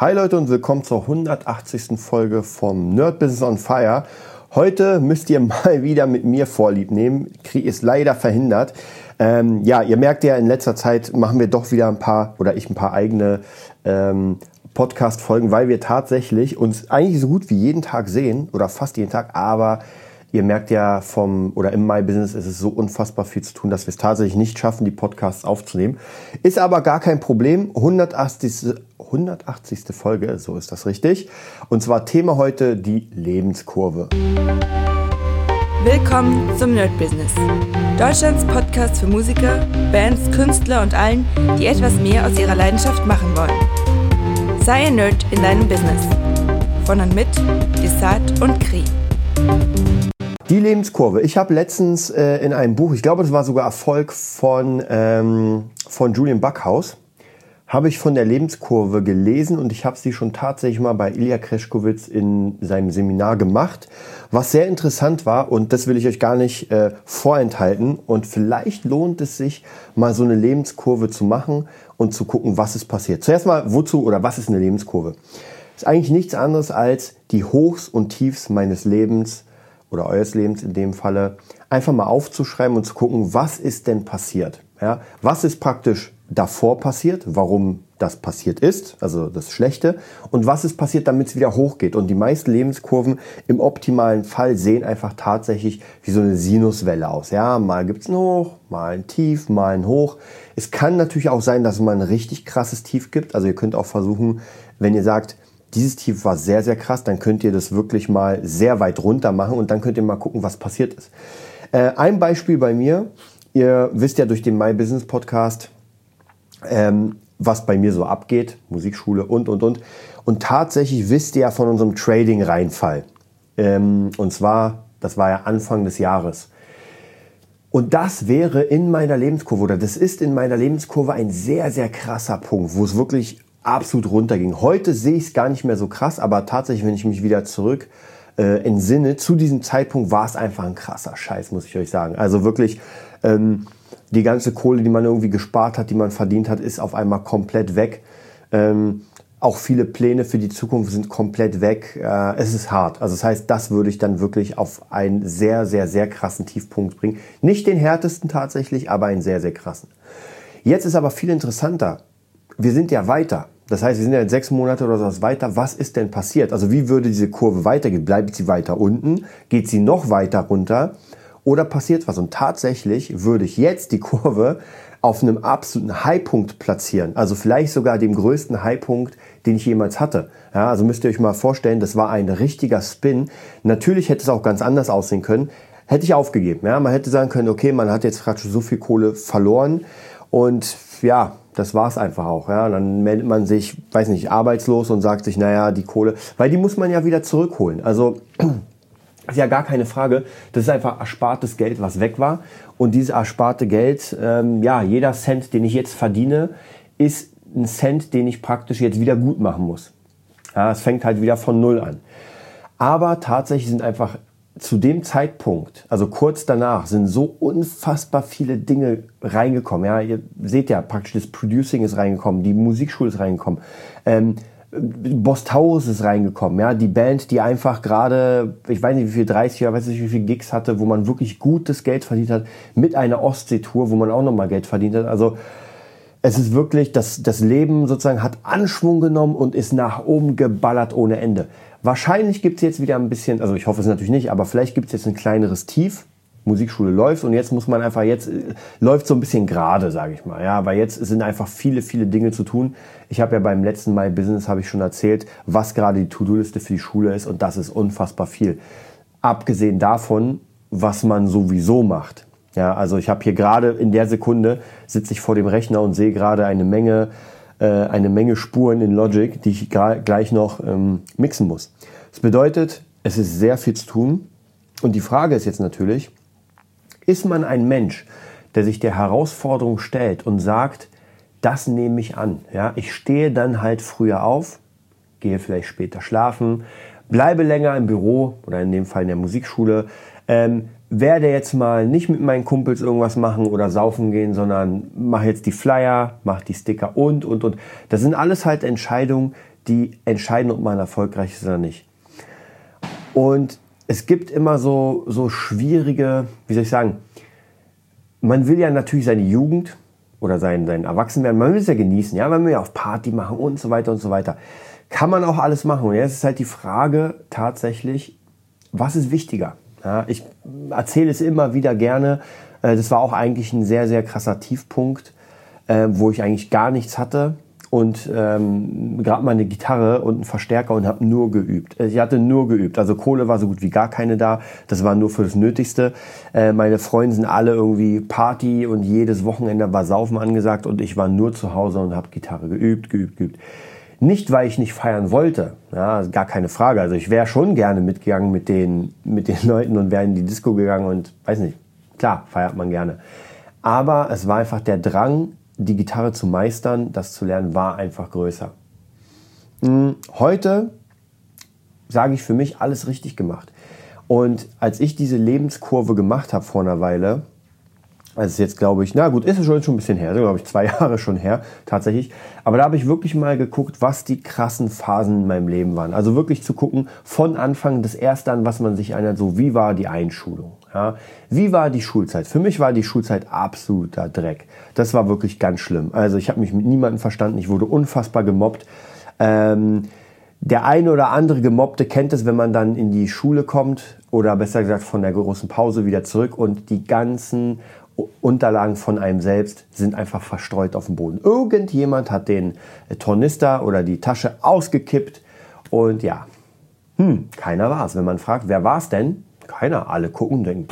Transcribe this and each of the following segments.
Hi Leute und willkommen zur 180. Folge vom Nerd Business on Fire. Heute müsst ihr mal wieder mit mir Vorlieb nehmen. Krieg ist leider verhindert. Ähm, ja, ihr merkt ja, in letzter Zeit machen wir doch wieder ein paar oder ich ein paar eigene ähm, Podcast-Folgen, weil wir tatsächlich uns eigentlich so gut wie jeden Tag sehen oder fast jeden Tag, aber Ihr merkt ja vom oder im My Business ist es so unfassbar viel zu tun, dass wir es tatsächlich nicht schaffen, die Podcasts aufzunehmen. Ist aber gar kein Problem. 180. 180. Folge, so ist das richtig. Und zwar Thema heute die Lebenskurve. Willkommen zum Nerd Business. Deutschlands Podcast für Musiker, Bands, Künstler und allen, die etwas mehr aus ihrer Leidenschaft machen wollen. Sei ein Nerd in deinem Business. Von und mit Desart und Kri. Die Lebenskurve. Ich habe letztens äh, in einem Buch, ich glaube, das war sogar Erfolg von, ähm, von Julian Backhaus, habe ich von der Lebenskurve gelesen und ich habe sie schon tatsächlich mal bei Ilya Kreschkowitz in seinem Seminar gemacht, was sehr interessant war und das will ich euch gar nicht äh, vorenthalten und vielleicht lohnt es sich mal so eine Lebenskurve zu machen und zu gucken, was ist passiert. Zuerst mal, wozu oder was ist eine Lebenskurve? Ist eigentlich nichts anderes als die Hochs und Tiefs meines Lebens oder eures Lebens in dem Falle, einfach mal aufzuschreiben und zu gucken, was ist denn passiert? Ja, was ist praktisch davor passiert, warum das passiert ist, also das Schlechte, und was ist passiert, damit es wieder hochgeht. Und die meisten Lebenskurven im optimalen Fall sehen einfach tatsächlich wie so eine Sinuswelle aus. Ja, mal gibt's ein Hoch, mal ein Tief, mal ein Hoch. Es kann natürlich auch sein, dass mal ein richtig krasses Tief gibt. Also ihr könnt auch versuchen, wenn ihr sagt, dieses Tief war sehr, sehr krass, dann könnt ihr das wirklich mal sehr weit runter machen und dann könnt ihr mal gucken, was passiert ist. Äh, ein Beispiel bei mir, ihr wisst ja durch den My Business Podcast, ähm, was bei mir so abgeht, Musikschule und, und, und. Und tatsächlich wisst ihr ja von unserem Trading-Reinfall. Ähm, und zwar, das war ja Anfang des Jahres. Und das wäre in meiner Lebenskurve, oder das ist in meiner Lebenskurve ein sehr, sehr krasser Punkt, wo es wirklich absolut runterging. Heute sehe ich es gar nicht mehr so krass, aber tatsächlich, wenn ich mich wieder zurück äh, entsinne, zu diesem Zeitpunkt war es einfach ein krasser Scheiß, muss ich euch sagen. Also wirklich, ähm, die ganze Kohle, die man irgendwie gespart hat, die man verdient hat, ist auf einmal komplett weg. Ähm, auch viele Pläne für die Zukunft sind komplett weg. Äh, es ist hart. Also das heißt, das würde ich dann wirklich auf einen sehr, sehr, sehr krassen Tiefpunkt bringen. Nicht den härtesten tatsächlich, aber einen sehr, sehr krassen. Jetzt ist aber viel interessanter wir sind ja weiter. Das heißt, wir sind ja jetzt sechs Monate oder sowas weiter. Was ist denn passiert? Also wie würde diese Kurve weitergehen? Bleibt sie weiter unten? Geht sie noch weiter runter? Oder passiert was? Und tatsächlich würde ich jetzt die Kurve auf einem absoluten Highpunkt platzieren. Also vielleicht sogar dem größten Highpunkt, den ich jemals hatte. Ja, also müsst ihr euch mal vorstellen, das war ein richtiger Spin. Natürlich hätte es auch ganz anders aussehen können. Hätte ich aufgegeben. Ja, man hätte sagen können, okay, man hat jetzt gerade schon so viel Kohle verloren und ja, das war's einfach auch. Ja. Dann meldet man sich, weiß nicht, arbeitslos und sagt sich, naja, die Kohle, weil die muss man ja wieder zurückholen. Also ist ja gar keine Frage. Das ist einfach erspartes Geld, was weg war. Und dieses ersparte Geld, ähm, ja, jeder Cent, den ich jetzt verdiene, ist ein Cent, den ich praktisch jetzt wieder gut machen muss. Ja, es fängt halt wieder von Null an. Aber tatsächlich sind einfach zu dem Zeitpunkt, also kurz danach, sind so unfassbar viele Dinge reingekommen. Ja, ihr seht ja praktisch, das Producing ist reingekommen, die Musikschule ist reingekommen, ähm, Boss Taurus ist reingekommen, ja, die Band, die einfach gerade, ich weiß nicht wie viel, 30 oder weiß nicht wie viel Gigs hatte, wo man wirklich gutes Geld verdient hat, mit einer Ostseetour, wo man auch nochmal Geld verdient hat. Also es ist wirklich, das, das Leben sozusagen hat Anschwung genommen und ist nach oben geballert ohne Ende. Wahrscheinlich gibt es jetzt wieder ein bisschen, also ich hoffe es natürlich nicht, aber vielleicht gibt es jetzt ein kleineres Tief. Musikschule läuft und jetzt muss man einfach, jetzt äh, läuft so ein bisschen gerade, sage ich mal. Ja, weil jetzt sind einfach viele, viele Dinge zu tun. Ich habe ja beim letzten Mal Business, habe ich schon erzählt, was gerade die To-Do-Liste für die Schule ist und das ist unfassbar viel. Abgesehen davon, was man sowieso macht. Ja, also ich habe hier gerade in der Sekunde sitze ich vor dem Rechner und sehe gerade eine Menge äh, eine Menge Spuren in Logic, die ich gleich noch ähm, mixen muss. Das bedeutet, es ist sehr viel zu tun. Und die Frage ist jetzt natürlich, ist man ein Mensch, der sich der Herausforderung stellt und sagt, das nehme ich an. Ja, ich stehe dann halt früher auf, gehe vielleicht später schlafen, bleibe länger im Büro oder in dem Fall in der Musikschule, ähm, werde jetzt mal nicht mit meinen Kumpels irgendwas machen oder saufen gehen, sondern mache jetzt die Flyer, mache die Sticker und, und, und. Das sind alles halt Entscheidungen, die entscheiden, ob man erfolgreich ist oder nicht. Und es gibt immer so, so schwierige, wie soll ich sagen, man will ja natürlich seine Jugend oder sein, sein Erwachsenwerden, man will es ja genießen, ja, man will ja auf Party machen und so weiter und so weiter. Kann man auch alles machen. Und jetzt ist halt die Frage tatsächlich, was ist wichtiger? Ja, ich erzähle es immer wieder gerne. Äh, das war auch eigentlich ein sehr, sehr krasser Tiefpunkt, äh, wo ich eigentlich gar nichts hatte und ähm, gerade mal eine Gitarre und einen Verstärker und habe nur geübt. Ich hatte nur geübt. Also Kohle war so gut wie gar keine da. Das war nur für das Nötigste. Äh, meine Freunde sind alle irgendwie Party und jedes Wochenende war Saufen angesagt und ich war nur zu Hause und habe Gitarre geübt, geübt, geübt. Nicht, weil ich nicht feiern wollte, ja, gar keine Frage. Also ich wäre schon gerne mitgegangen mit den, mit den Leuten und wäre in die Disco gegangen und weiß nicht, klar, feiert man gerne. Aber es war einfach der Drang, die Gitarre zu meistern, das zu lernen, war einfach größer. Hm, heute sage ich für mich alles richtig gemacht. Und als ich diese Lebenskurve gemacht habe vor einer Weile, also ist jetzt glaube ich, na gut, ist es schon, schon ein bisschen her, glaube ich zwei Jahre schon her tatsächlich. Aber da habe ich wirklich mal geguckt, was die krassen Phasen in meinem Leben waren. Also wirklich zu gucken, von Anfang des erste an, was man sich erinnert, so wie war die Einschulung. Ja? Wie war die Schulzeit? Für mich war die Schulzeit absoluter Dreck. Das war wirklich ganz schlimm. Also ich habe mich mit niemandem verstanden. Ich wurde unfassbar gemobbt. Ähm, der eine oder andere Gemobbte kennt es, wenn man dann in die Schule kommt oder besser gesagt von der großen Pause wieder zurück und die ganzen Unterlagen von einem selbst sind einfach verstreut auf dem Boden. Irgendjemand hat den Tornister oder die Tasche ausgekippt und ja, hm, keiner war es. Wenn man fragt, wer war es denn? keiner. Alle gucken und denken,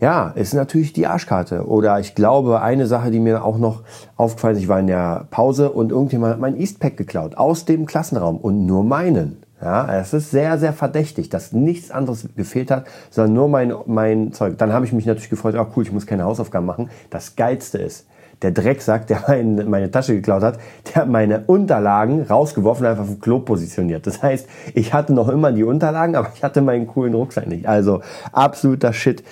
ja, ist natürlich die Arschkarte. Oder ich glaube, eine Sache, die mir auch noch aufgefallen ist, ich war in der Pause und irgendjemand hat mein Eastpack geklaut aus dem Klassenraum und nur meinen. Ja, es ist sehr, sehr verdächtig, dass nichts anderes gefehlt hat, sondern nur mein, mein Zeug. Dann habe ich mich natürlich gefreut, oh cool, ich muss keine Hausaufgaben machen. Das Geilste ist, der Drecksack, der mein, meine Tasche geklaut hat, der hat meine Unterlagen rausgeworfen und einfach dem Klo positioniert. Das heißt, ich hatte noch immer die Unterlagen, aber ich hatte meinen coolen Rucksack nicht. Also absoluter Shit.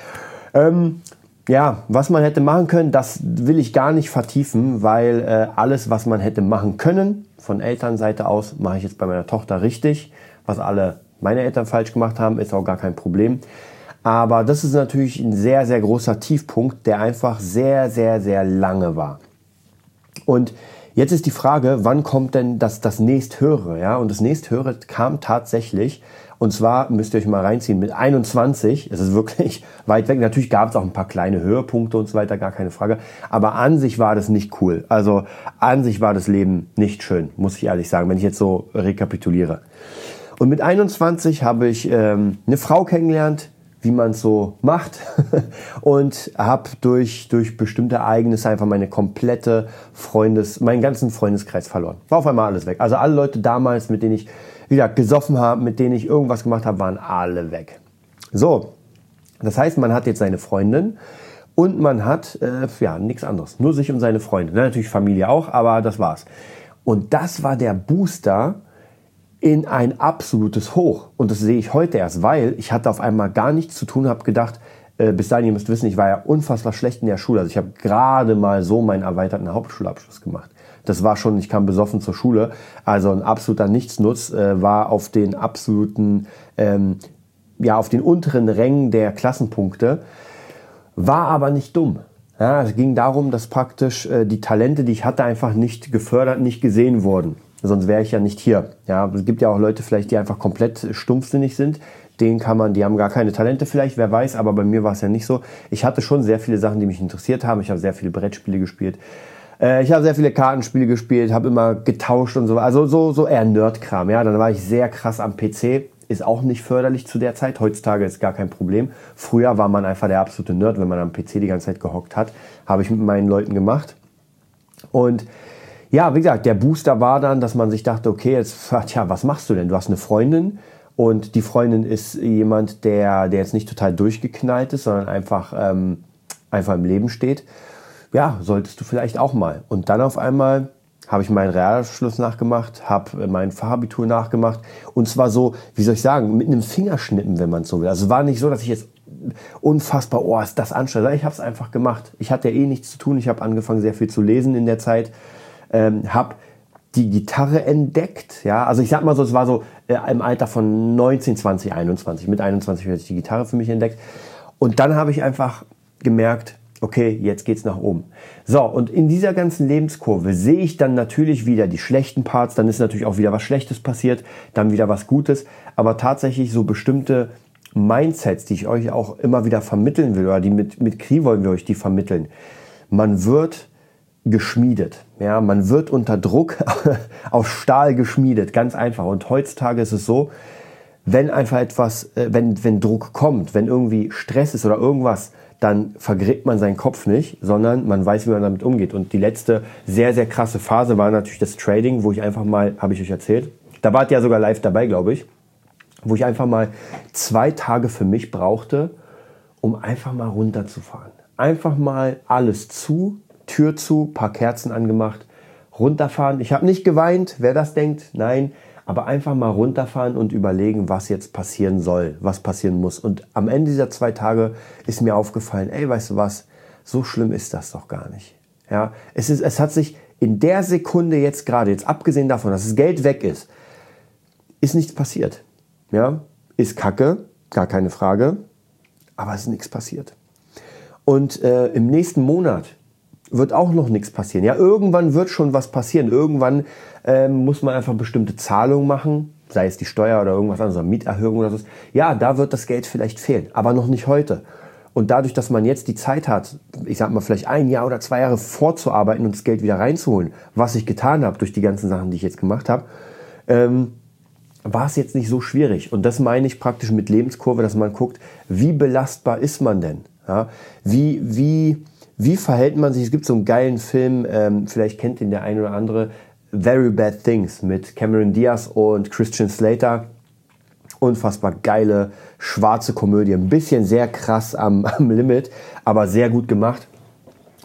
Ähm, ja, was man hätte machen können, das will ich gar nicht vertiefen, weil äh, alles, was man hätte machen können, von Elternseite aus, mache ich jetzt bei meiner Tochter richtig. Was alle meine Eltern falsch gemacht haben, ist auch gar kein Problem. Aber das ist natürlich ein sehr, sehr großer Tiefpunkt, der einfach sehr, sehr, sehr lange war. Und jetzt ist die Frage, wann kommt denn das, das nächsthöhere? Ja? Und das nächsthöhere kam tatsächlich, und zwar müsst ihr euch mal reinziehen, mit 21, es ist wirklich weit weg. Natürlich gab es auch ein paar kleine Höhepunkte und so weiter, gar keine Frage. Aber an sich war das nicht cool. Also an sich war das Leben nicht schön, muss ich ehrlich sagen, wenn ich jetzt so rekapituliere. Und mit 21 habe ich ähm, eine Frau kennengelernt, wie man es so macht und habe durch, durch bestimmte Ereignisse einfach meine komplette Freundes, meinen ganzen Freundeskreis verloren. War auf einmal alles weg. Also alle Leute damals, mit denen ich wieder gesoffen habe, mit denen ich irgendwas gemacht habe, waren alle weg. So, das heißt, man hat jetzt seine Freundin und man hat äh, ja nichts anderes, nur sich und seine Freunde. Natürlich Familie auch, aber das war's. Und das war der Booster, in ein absolutes Hoch. Und das sehe ich heute erst, weil ich hatte auf einmal gar nichts zu tun, habe gedacht, äh, bis dahin, ihr müsst wissen, ich war ja unfassbar schlecht in der Schule. Also ich habe gerade mal so meinen erweiterten Hauptschulabschluss gemacht. Das war schon, ich kam besoffen zur Schule. Also ein absoluter Nichtsnutz, äh, war auf den absoluten, ähm, ja, auf den unteren Rängen der Klassenpunkte, war aber nicht dumm. Ja, es ging darum, dass praktisch äh, die Talente, die ich hatte, einfach nicht gefördert, nicht gesehen wurden sonst wäre ich ja nicht hier. Ja, es gibt ja auch Leute vielleicht, die einfach komplett stumpfsinnig sind. Den kann man, die haben gar keine Talente vielleicht, wer weiß, aber bei mir war es ja nicht so. Ich hatte schon sehr viele Sachen, die mich interessiert haben. Ich habe sehr viele Brettspiele gespielt. Äh, ich habe sehr viele Kartenspiele gespielt, habe immer getauscht und so. Also so, so eher Nerdkram. Ja, dann war ich sehr krass am PC. Ist auch nicht förderlich zu der Zeit. Heutzutage ist gar kein Problem. Früher war man einfach der absolute Nerd, wenn man am PC die ganze Zeit gehockt hat. Habe ich mit meinen Leuten gemacht. Und ja, wie gesagt, der Booster war dann, dass man sich dachte, okay, jetzt, tja, was machst du denn? Du hast eine Freundin und die Freundin ist jemand, der, der jetzt nicht total durchgeknallt ist, sondern einfach, ähm, einfach im Leben steht. Ja, solltest du vielleicht auch mal. Und dann auf einmal habe ich meinen Realschluss nachgemacht, habe mein Fachabitur nachgemacht und zwar so, wie soll ich sagen, mit einem Fingerschnippen, wenn man so will. Also es war nicht so, dass ich jetzt unfassbar, oh, ist das anstrengend. Ich habe es einfach gemacht. Ich hatte ja eh nichts zu tun. Ich habe angefangen, sehr viel zu lesen in der Zeit ähm, habe die Gitarre entdeckt. Ja, also ich sag mal so, es war so äh, im Alter von 19, 20, 21. Mit 21 habe ich die Gitarre für mich entdeckt. Und dann habe ich einfach gemerkt, okay, jetzt geht's nach oben. So, und in dieser ganzen Lebenskurve sehe ich dann natürlich wieder die schlechten Parts, dann ist natürlich auch wieder was Schlechtes passiert, dann wieder was Gutes, aber tatsächlich so bestimmte Mindsets, die ich euch auch immer wieder vermitteln will, oder die mit, mit Kri wollen wir euch die vermitteln. Man wird geschmiedet. Ja, man wird unter Druck auf Stahl geschmiedet, ganz einfach. Und heutzutage ist es so, wenn einfach etwas, äh, wenn, wenn Druck kommt, wenn irgendwie Stress ist oder irgendwas, dann vergräbt man seinen Kopf nicht, sondern man weiß, wie man damit umgeht. Und die letzte sehr, sehr krasse Phase war natürlich das Trading, wo ich einfach mal, habe ich euch erzählt, da wart ihr ja sogar live dabei, glaube ich, wo ich einfach mal zwei Tage für mich brauchte, um einfach mal runterzufahren. Einfach mal alles zu, Tür zu, paar Kerzen angemacht, runterfahren. Ich habe nicht geweint, wer das denkt, nein, aber einfach mal runterfahren und überlegen, was jetzt passieren soll, was passieren muss. Und am Ende dieser zwei Tage ist mir aufgefallen, ey, weißt du was, so schlimm ist das doch gar nicht. Ja, es, ist, es hat sich in der Sekunde jetzt gerade, jetzt abgesehen davon, dass das Geld weg ist, ist nichts passiert. Ja, ist Kacke, gar keine Frage, aber es ist nichts passiert. Und äh, im nächsten Monat wird auch noch nichts passieren. Ja, irgendwann wird schon was passieren. Irgendwann ähm, muss man einfach bestimmte Zahlungen machen, sei es die Steuer oder irgendwas anderes, Mieterhöhung oder so. Ja, da wird das Geld vielleicht fehlen, aber noch nicht heute. Und dadurch, dass man jetzt die Zeit hat, ich sag mal vielleicht ein Jahr oder zwei Jahre vorzuarbeiten und das Geld wieder reinzuholen, was ich getan habe durch die ganzen Sachen, die ich jetzt gemacht habe, ähm, war es jetzt nicht so schwierig. Und das meine ich praktisch mit Lebenskurve, dass man guckt, wie belastbar ist man denn? Ja? Wie, wie, wie verhält man sich? Es gibt so einen geilen Film, ähm, vielleicht kennt ihn der ein oder andere, Very Bad Things mit Cameron Diaz und Christian Slater. Unfassbar geile schwarze Komödie, ein bisschen sehr krass am, am Limit, aber sehr gut gemacht.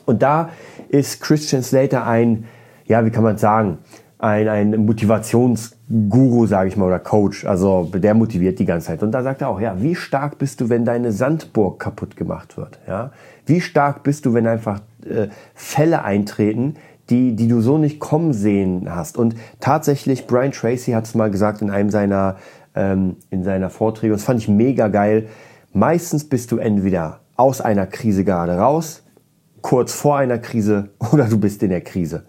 Und da ist Christian Slater ein, ja, wie kann man sagen, ein, ein Motivationsguru, sage ich mal, oder Coach. Also der motiviert die ganze Zeit. Und da sagt er auch, ja, wie stark bist du, wenn deine Sandburg kaputt gemacht wird? Ja, wie stark bist du, wenn einfach äh, Fälle eintreten, die, die du so nicht kommen sehen hast? Und tatsächlich, Brian Tracy hat es mal gesagt in einem seiner, ähm, in seiner Vorträge, das fand ich mega geil. Meistens bist du entweder aus einer Krise gerade raus, kurz vor einer Krise oder du bist in der Krise.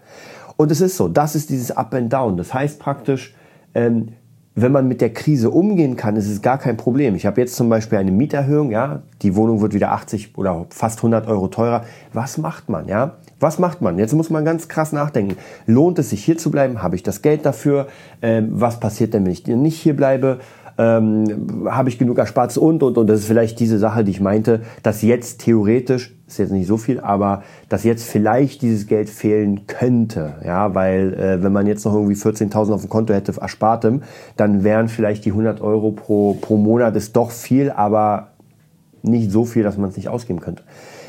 Und es ist so, das ist dieses Up and Down. Das heißt praktisch, ähm, wenn man mit der Krise umgehen kann, ist es gar kein Problem. Ich habe jetzt zum Beispiel eine Mieterhöhung, ja, die Wohnung wird wieder 80 oder fast 100 Euro teurer. Was macht man, ja? Was macht man? Jetzt muss man ganz krass nachdenken. Lohnt es sich hier zu bleiben? Habe ich das Geld dafür? Ähm, was passiert denn, wenn ich nicht hier bleibe? ähm, habe ich genug erspart und, und, und. Das ist vielleicht diese Sache, die ich meinte, dass jetzt theoretisch, ist jetzt nicht so viel, aber dass jetzt vielleicht dieses Geld fehlen könnte. Ja, weil äh, wenn man jetzt noch irgendwie 14.000 auf dem Konto hätte erspartem, dann wären vielleicht die 100 Euro pro, pro Monat ist doch viel, aber nicht so viel, dass man es nicht ausgeben könnte.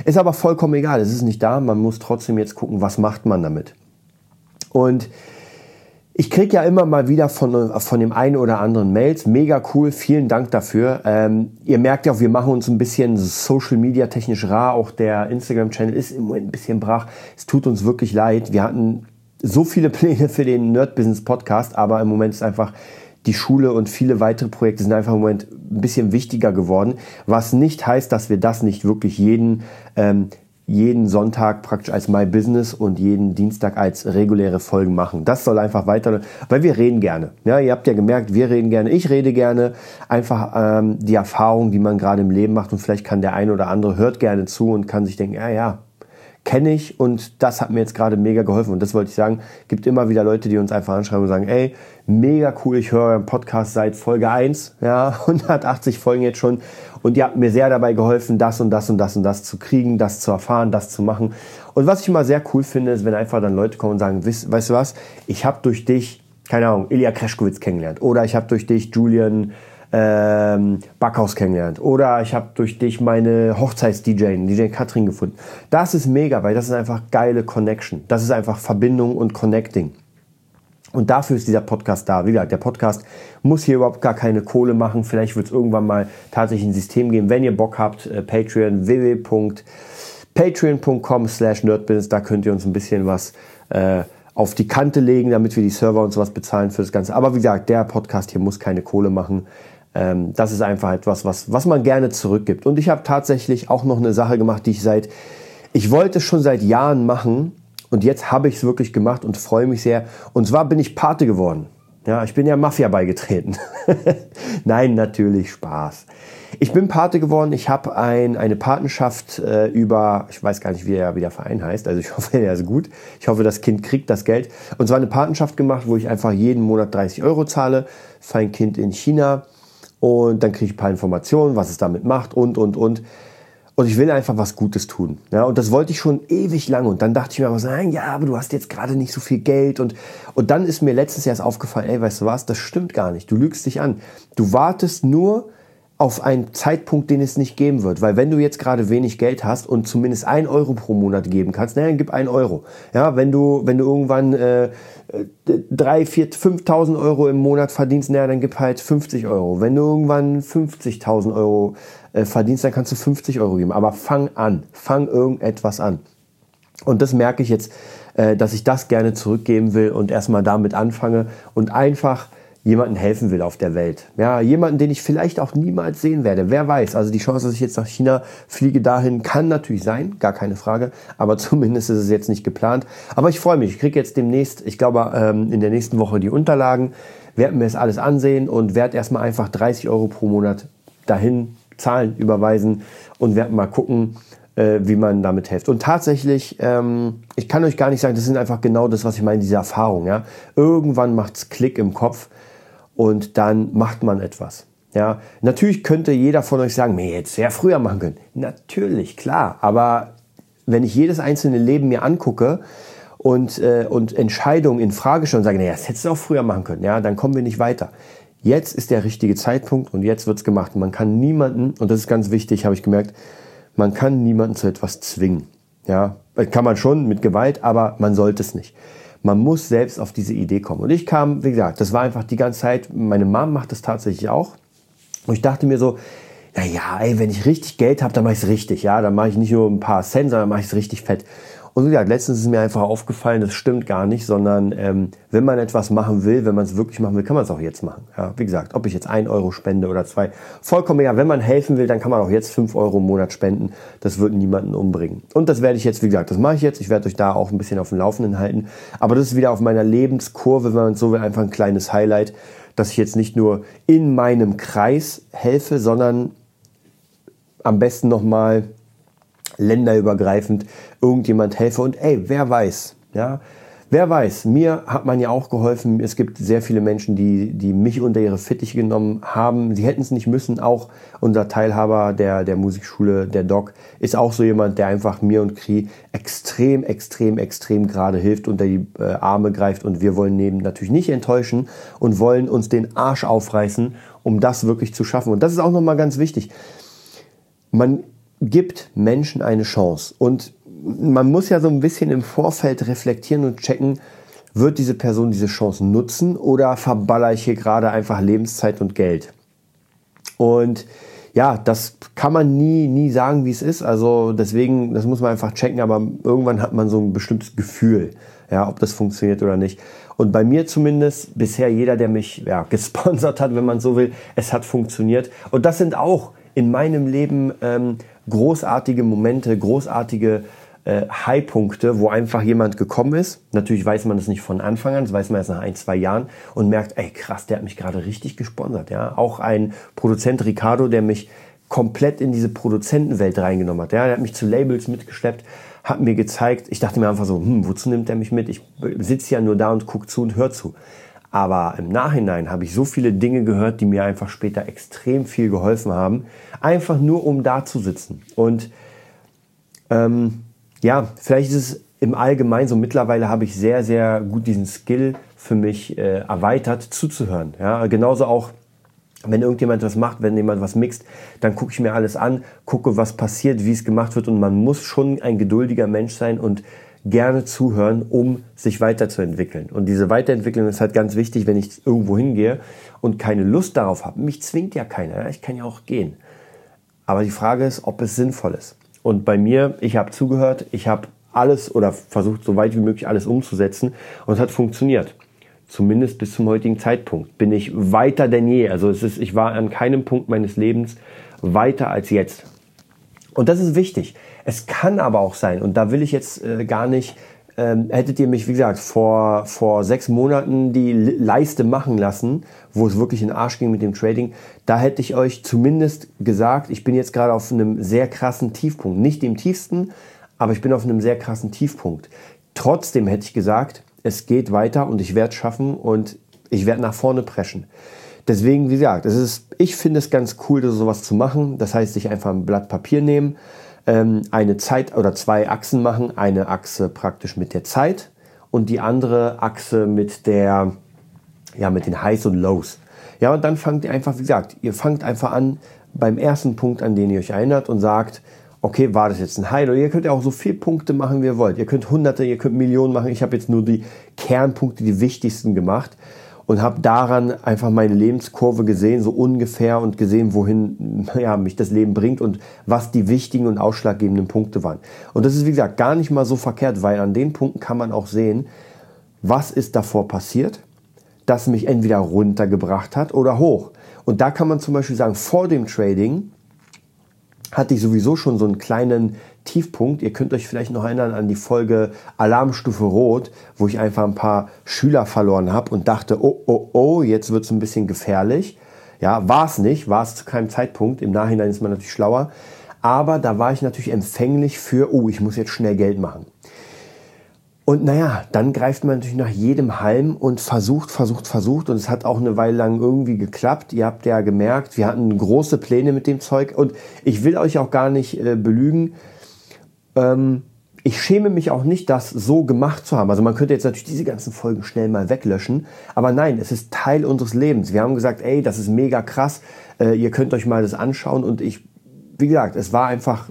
Ist aber vollkommen egal, es ist nicht da, man muss trotzdem jetzt gucken, was macht man damit. Und ich kriege ja immer mal wieder von, von dem einen oder anderen Mails. Mega cool, vielen Dank dafür. Ähm, ihr merkt ja auch, wir machen uns ein bisschen Social Media technisch rar. Auch der Instagram-Channel ist im Moment ein bisschen brach. Es tut uns wirklich leid. Wir hatten so viele Pläne für den Nerd Business Podcast, aber im Moment ist einfach die Schule und viele weitere Projekte sind einfach im Moment ein bisschen wichtiger geworden. Was nicht heißt, dass wir das nicht wirklich jeden ähm, jeden Sonntag praktisch als My Business und jeden Dienstag als reguläre Folgen machen. Das soll einfach weiter, weil wir reden gerne. Ja, ihr habt ja gemerkt, wir reden gerne, ich rede gerne. Einfach ähm, die Erfahrung, die man gerade im Leben macht und vielleicht kann der eine oder andere hört gerne zu und kann sich denken, ja, ja, kenne ich und das hat mir jetzt gerade mega geholfen. Und das wollte ich sagen, gibt immer wieder Leute, die uns einfach anschreiben und sagen, ey, mega cool, ich höre euren Podcast seit Folge 1, ja, 180 Folgen jetzt schon und ihr habt mir sehr dabei geholfen, das und das und das und das zu kriegen, das zu erfahren, das zu machen. Und was ich immer sehr cool finde, ist, wenn einfach dann Leute kommen und sagen, weißt, weißt du was, ich habe durch dich, keine Ahnung, Ilya Kreschkowitz kennengelernt oder ich habe durch dich Julian ähm, Backhaus kennengelernt oder ich habe durch dich meine Hochzeits-DJ, DJ Katrin gefunden. Das ist mega, weil das ist einfach geile Connection. Das ist einfach Verbindung und Connecting. Und dafür ist dieser Podcast da. Wie gesagt, der Podcast muss hier überhaupt gar keine Kohle machen. Vielleicht wird es irgendwann mal tatsächlich ein System geben. Wenn ihr Bock habt, äh, Patreon, www.patreon.com slash nerdbusiness, da könnt ihr uns ein bisschen was äh, auf die Kante legen, damit wir die Server und sowas bezahlen für das Ganze. Aber wie gesagt, der Podcast hier muss keine Kohle machen. Ähm, das ist einfach etwas, was, was man gerne zurückgibt. Und ich habe tatsächlich auch noch eine Sache gemacht, die ich seit, ich wollte es schon seit Jahren machen und jetzt habe ich es wirklich gemacht und freue mich sehr. Und zwar bin ich Pate geworden. Ja, ich bin ja Mafia beigetreten. Nein, natürlich Spaß. Ich bin Pate geworden. Ich habe ein, eine Patenschaft äh, über, ich weiß gar nicht, wie der, wie der Verein heißt. Also ich hoffe, er ist gut. Ich hoffe, das Kind kriegt das Geld. Und zwar eine Patenschaft gemacht, wo ich einfach jeden Monat 30 Euro zahle für ein Kind in China. Und dann kriege ich ein paar Informationen, was es damit macht und, und, und. Und ich will einfach was Gutes tun. Ja, und das wollte ich schon ewig lange. Und dann dachte ich mir aber so, nein, ja, aber du hast jetzt gerade nicht so viel Geld. Und, und dann ist mir letztes Jahr aufgefallen, ey, weißt du was, das stimmt gar nicht. Du lügst dich an. Du wartest nur auf einen Zeitpunkt, den es nicht geben wird. Weil wenn du jetzt gerade wenig Geld hast und zumindest ein Euro pro Monat geben kannst, naja, dann gib ein Euro. Ja, wenn du, wenn du irgendwann äh, drei, vier, 5.000 Euro im Monat verdienst, naja, dann gib halt 50 Euro. Wenn du irgendwann 50.000 Euro äh, verdienst, dann kannst du 50 Euro geben. Aber fang an, fang irgendetwas an. Und das merke ich jetzt, äh, dass ich das gerne zurückgeben will und erstmal damit anfange und einfach jemandem helfen will auf der Welt. Ja, jemanden, den ich vielleicht auch niemals sehen werde. Wer weiß. Also die Chance, dass ich jetzt nach China fliege dahin, kann natürlich sein, gar keine Frage. Aber zumindest ist es jetzt nicht geplant. Aber ich freue mich. Ich kriege jetzt demnächst, ich glaube, ähm, in der nächsten Woche die Unterlagen, werde mir das alles ansehen und werde erstmal einfach 30 Euro pro Monat dahin zahlen, überweisen und werde mal gucken, äh, wie man damit hilft. Und tatsächlich, ähm, ich kann euch gar nicht sagen, das sind einfach genau das, was ich meine, diese Erfahrung. Ja? Irgendwann macht's Klick im Kopf und dann macht man etwas. Ja, natürlich könnte jeder von euch sagen, mir jetzt sehr früher machen können. Natürlich, klar, aber wenn ich jedes einzelne Leben mir angucke und, äh, und Entscheidungen in Frage stelle und sage, naja, das hättest du auch früher machen können, ja, dann kommen wir nicht weiter. Jetzt ist der richtige Zeitpunkt und jetzt wird's gemacht. Man kann niemanden, und das ist ganz wichtig, habe ich gemerkt, man kann niemanden zu etwas zwingen. Ja, kann man schon mit Gewalt, aber man sollte es nicht. Man muss selbst auf diese Idee kommen. Und ich kam, wie gesagt, das war einfach die ganze Zeit, meine Mom macht das tatsächlich auch. Und ich dachte mir so, naja, ey, wenn ich richtig Geld habe, dann mache ich es richtig. Ja, dann mache ich nicht nur ein paar Cent, sondern mache ich es richtig fett. Und wie gesagt, letztens ist mir einfach aufgefallen, das stimmt gar nicht, sondern ähm, wenn man etwas machen will, wenn man es wirklich machen will, kann man es auch jetzt machen. Ja, wie gesagt, ob ich jetzt ein Euro spende oder zwei, vollkommen egal. Wenn man helfen will, dann kann man auch jetzt fünf Euro im Monat spenden. Das wird niemanden umbringen. Und das werde ich jetzt, wie gesagt, das mache ich jetzt. Ich werde euch da auch ein bisschen auf dem Laufenden halten. Aber das ist wieder auf meiner Lebenskurve, wenn man so will, einfach ein kleines Highlight, dass ich jetzt nicht nur in meinem Kreis helfe, sondern am besten nochmal länderübergreifend irgendjemand helfe. Und ey, wer weiß, ja, wer weiß, mir hat man ja auch geholfen. Es gibt sehr viele Menschen, die, die mich unter ihre Fittiche genommen haben. Sie hätten es nicht müssen. Auch unser Teilhaber der, der Musikschule, der Doc, ist auch so jemand, der einfach mir und Kri extrem, extrem, extrem gerade hilft, unter die äh, Arme greift. Und wir wollen neben natürlich nicht enttäuschen und wollen uns den Arsch aufreißen, um das wirklich zu schaffen. Und das ist auch nochmal ganz wichtig. Man gibt Menschen eine Chance. Und man muss ja so ein bisschen im Vorfeld reflektieren und checken, wird diese Person diese Chance nutzen oder verballer ich hier gerade einfach Lebenszeit und Geld? Und ja, das kann man nie, nie sagen, wie es ist. Also deswegen, das muss man einfach checken, aber irgendwann hat man so ein bestimmtes Gefühl, ja, ob das funktioniert oder nicht. Und bei mir zumindest, bisher jeder, der mich ja, gesponsert hat, wenn man so will, es hat funktioniert. Und das sind auch in meinem Leben ähm, großartige Momente, großartige äh, High-Punkte, wo einfach jemand gekommen ist. Natürlich weiß man das nicht von Anfang an, das weiß man erst nach ein, zwei Jahren und merkt, ey krass, der hat mich gerade richtig gesponsert. Ja? Auch ein Produzent Ricardo, der mich komplett in diese Produzentenwelt reingenommen hat. Ja? Der hat mich zu Labels mitgeschleppt, hat mir gezeigt, ich dachte mir einfach so, hm, wozu nimmt er mich mit? Ich sitze ja nur da und gucke zu und höre zu. Aber im Nachhinein habe ich so viele Dinge gehört, die mir einfach später extrem viel geholfen haben, einfach nur um da zu sitzen. Und ähm, ja, vielleicht ist es im Allgemeinen so, mittlerweile habe ich sehr, sehr gut diesen Skill für mich äh, erweitert, zuzuhören. Ja, genauso auch, wenn irgendjemand was macht, wenn jemand was mixt, dann gucke ich mir alles an, gucke, was passiert, wie es gemacht wird und man muss schon ein geduldiger Mensch sein und gerne zuhören, um sich weiterzuentwickeln. Und diese Weiterentwicklung ist halt ganz wichtig, wenn ich irgendwo hingehe und keine Lust darauf habe. Mich zwingt ja keiner, ich kann ja auch gehen. Aber die Frage ist, ob es sinnvoll ist. Und bei mir, ich habe zugehört, ich habe alles oder versucht so weit wie möglich alles umzusetzen und es hat funktioniert. Zumindest bis zum heutigen Zeitpunkt bin ich weiter denn je. Also es ist, ich war an keinem Punkt meines Lebens weiter als jetzt. Und das ist wichtig. Es kann aber auch sein, und da will ich jetzt äh, gar nicht, ähm, hättet ihr mich, wie gesagt, vor, vor sechs Monaten die Leiste machen lassen, wo es wirklich in den Arsch ging mit dem Trading, da hätte ich euch zumindest gesagt, ich bin jetzt gerade auf einem sehr krassen Tiefpunkt. Nicht dem tiefsten, aber ich bin auf einem sehr krassen Tiefpunkt. Trotzdem hätte ich gesagt, es geht weiter und ich werde es schaffen und ich werde nach vorne preschen. Deswegen, wie gesagt, es ist, ich finde es ganz cool, sowas zu machen. Das heißt, sich einfach ein Blatt Papier nehmen, ähm, eine Zeit oder zwei Achsen machen. Eine Achse praktisch mit der Zeit und die andere Achse mit der, ja, mit den Highs und Lows. Ja, und dann fangt ihr einfach, wie gesagt, ihr fangt einfach an beim ersten Punkt, an den ihr euch erinnert und sagt, okay, war das jetzt ein High? Oder ihr könnt ja auch so viele Punkte machen, wie ihr wollt. Ihr könnt Hunderte, ihr könnt Millionen machen. Ich habe jetzt nur die Kernpunkte, die wichtigsten gemacht und habe daran einfach meine Lebenskurve gesehen, so ungefähr und gesehen, wohin ja, mich das Leben bringt und was die wichtigen und ausschlaggebenden Punkte waren. Und das ist, wie gesagt, gar nicht mal so verkehrt, weil an den Punkten kann man auch sehen, was ist davor passiert, das mich entweder runtergebracht hat oder hoch. Und da kann man zum Beispiel sagen, vor dem Trading hatte ich sowieso schon so einen kleinen Tiefpunkt. Ihr könnt euch vielleicht noch erinnern an die Folge Alarmstufe Rot, wo ich einfach ein paar Schüler verloren habe und dachte, oh, oh, oh, jetzt wird es ein bisschen gefährlich. Ja, war es nicht, war es zu keinem Zeitpunkt. Im Nachhinein ist man natürlich schlauer. Aber da war ich natürlich empfänglich für, oh, ich muss jetzt schnell Geld machen. Und naja, dann greift man natürlich nach jedem Halm und versucht, versucht, versucht. Und es hat auch eine Weile lang irgendwie geklappt. Ihr habt ja gemerkt, wir hatten große Pläne mit dem Zeug. Und ich will euch auch gar nicht äh, belügen. Ähm, ich schäme mich auch nicht, das so gemacht zu haben. Also man könnte jetzt natürlich diese ganzen Folgen schnell mal weglöschen. Aber nein, es ist Teil unseres Lebens. Wir haben gesagt, ey, das ist mega krass. Äh, ihr könnt euch mal das anschauen. Und ich, wie gesagt, es war einfach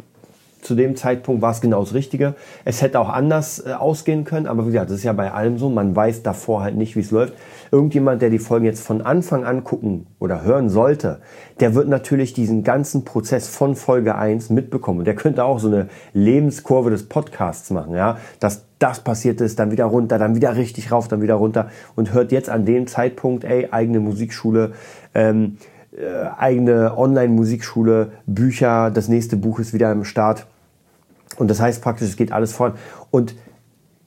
zu dem Zeitpunkt war es genau das Richtige. Es hätte auch anders äh, ausgehen können, aber wie gesagt, das ist ja bei allem so. Man weiß davor halt nicht, wie es läuft. Irgendjemand, der die Folgen jetzt von Anfang an gucken oder hören sollte, der wird natürlich diesen ganzen Prozess von Folge 1 mitbekommen. Und der könnte auch so eine Lebenskurve des Podcasts machen, ja, dass das passiert ist, dann wieder runter, dann wieder richtig rauf, dann wieder runter und hört jetzt an dem Zeitpunkt, ey, eigene Musikschule, ähm, äh, eigene Online-Musikschule, Bücher, das nächste Buch ist wieder im Start. Und das heißt praktisch, es geht alles voran. Und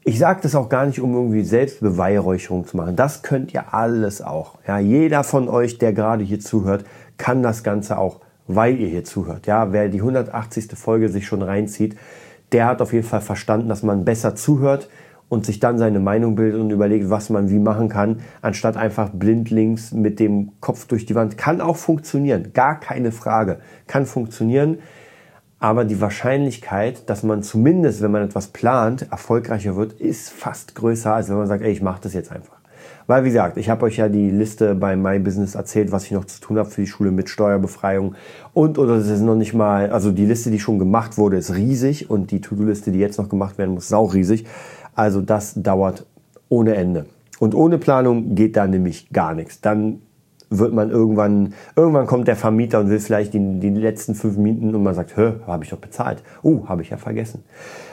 ich sage das auch gar nicht, um irgendwie Selbstbeweihräucherung zu machen. Das könnt ihr alles auch. Ja, jeder von euch, der gerade hier zuhört, kann das Ganze auch, weil ihr hier zuhört. Ja, wer die 180. Folge sich schon reinzieht, der hat auf jeden Fall verstanden, dass man besser zuhört, und sich dann seine Meinung bildet und überlegt, was man wie machen kann, anstatt einfach blindlings mit dem Kopf durch die Wand. Kann auch funktionieren, gar keine Frage. Kann funktionieren, aber die Wahrscheinlichkeit, dass man zumindest, wenn man etwas plant, erfolgreicher wird, ist fast größer, als wenn man sagt, ey, ich mache das jetzt einfach. Weil, wie gesagt, ich habe euch ja die Liste bei My Business erzählt, was ich noch zu tun habe für die Schule mit Steuerbefreiung. Und, oder das ist noch nicht mal, also die Liste, die schon gemacht wurde, ist riesig und die To-Do-Liste, die jetzt noch gemacht werden muss, ist auch riesig. Also das dauert ohne Ende. Und ohne Planung geht da nämlich gar nichts. Dann wird man irgendwann, irgendwann kommt der Vermieter und will vielleicht die, die letzten fünf Minuten und man sagt, hä, habe ich doch bezahlt. Uh, habe ich ja vergessen.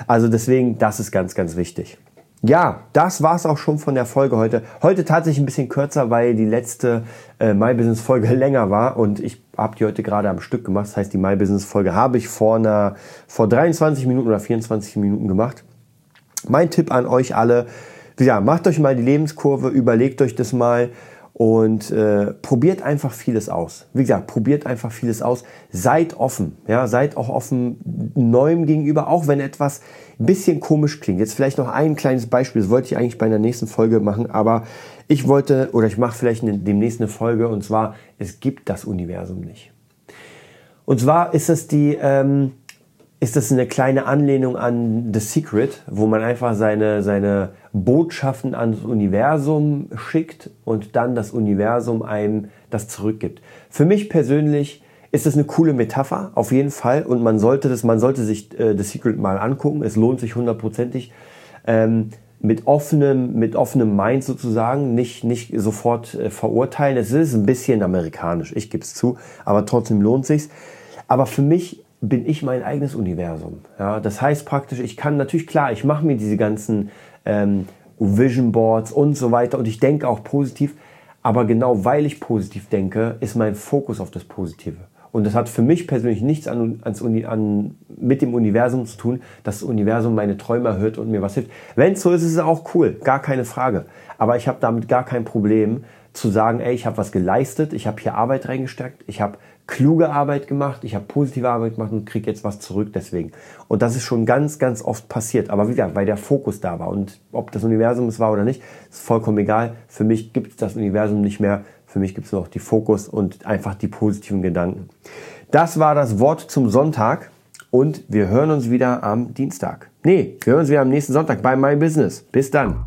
Also deswegen, das ist ganz, ganz wichtig. Ja, das war's auch schon von der Folge heute. Heute tatsächlich ein bisschen kürzer, weil die letzte äh, My Business Folge länger war und ich habe die heute gerade am Stück gemacht. Das heißt, die My Business Folge habe ich vor einer, vor 23 Minuten oder 24 Minuten gemacht. Mein Tipp an euch alle, ja, macht euch mal die Lebenskurve, überlegt euch das mal und äh, probiert einfach vieles aus. Wie gesagt, probiert einfach vieles aus. Seid offen, ja, seid auch offen Neuem gegenüber, auch wenn etwas ein bisschen komisch klingt. Jetzt vielleicht noch ein kleines Beispiel, das wollte ich eigentlich bei einer nächsten Folge machen, aber ich wollte oder ich mache vielleicht demnächst eine Folge und zwar, es gibt das Universum nicht. Und zwar ist es die, ähm, ist das eine kleine Anlehnung an The Secret, wo man einfach seine, seine Botschaften ans Universum schickt und dann das Universum einem das zurückgibt. Für mich persönlich ist das eine coole Metapher, auf jeden Fall. Und man sollte das, man sollte sich äh, The Secret mal angucken. Es lohnt sich hundertprozentig. Ähm, mit offenem, mit offenem Mind sozusagen, nicht, nicht sofort äh, verurteilen. Es ist ein bisschen amerikanisch, ich gebe es zu, aber trotzdem lohnt sich's. Aber für mich bin ich mein eigenes Universum. Ja, das heißt praktisch, ich kann natürlich klar, ich mache mir diese ganzen ähm, Vision Boards und so weiter und ich denke auch positiv, aber genau weil ich positiv denke, ist mein Fokus auf das Positive. Und das hat für mich persönlich nichts an, ans Uni, an, mit dem Universum zu tun, dass das Universum meine Träume erhöht und mir was hilft. Wenn es so ist, ist es auch cool, gar keine Frage. Aber ich habe damit gar kein Problem zu sagen, ey, ich habe was geleistet, ich habe hier Arbeit reingesteckt, ich habe kluge Arbeit gemacht, ich habe positive Arbeit gemacht und kriege jetzt was zurück deswegen. Und das ist schon ganz, ganz oft passiert. Aber wie gesagt, weil der Fokus da war. Und ob das Universum es war oder nicht, ist vollkommen egal. Für mich gibt es das Universum nicht mehr. Für mich gibt es noch die Fokus und einfach die positiven Gedanken. Das war das Wort zum Sonntag und wir hören uns wieder am Dienstag. Nee, wir hören uns wieder am nächsten Sonntag bei My Business. Bis dann.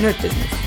Nerd Business.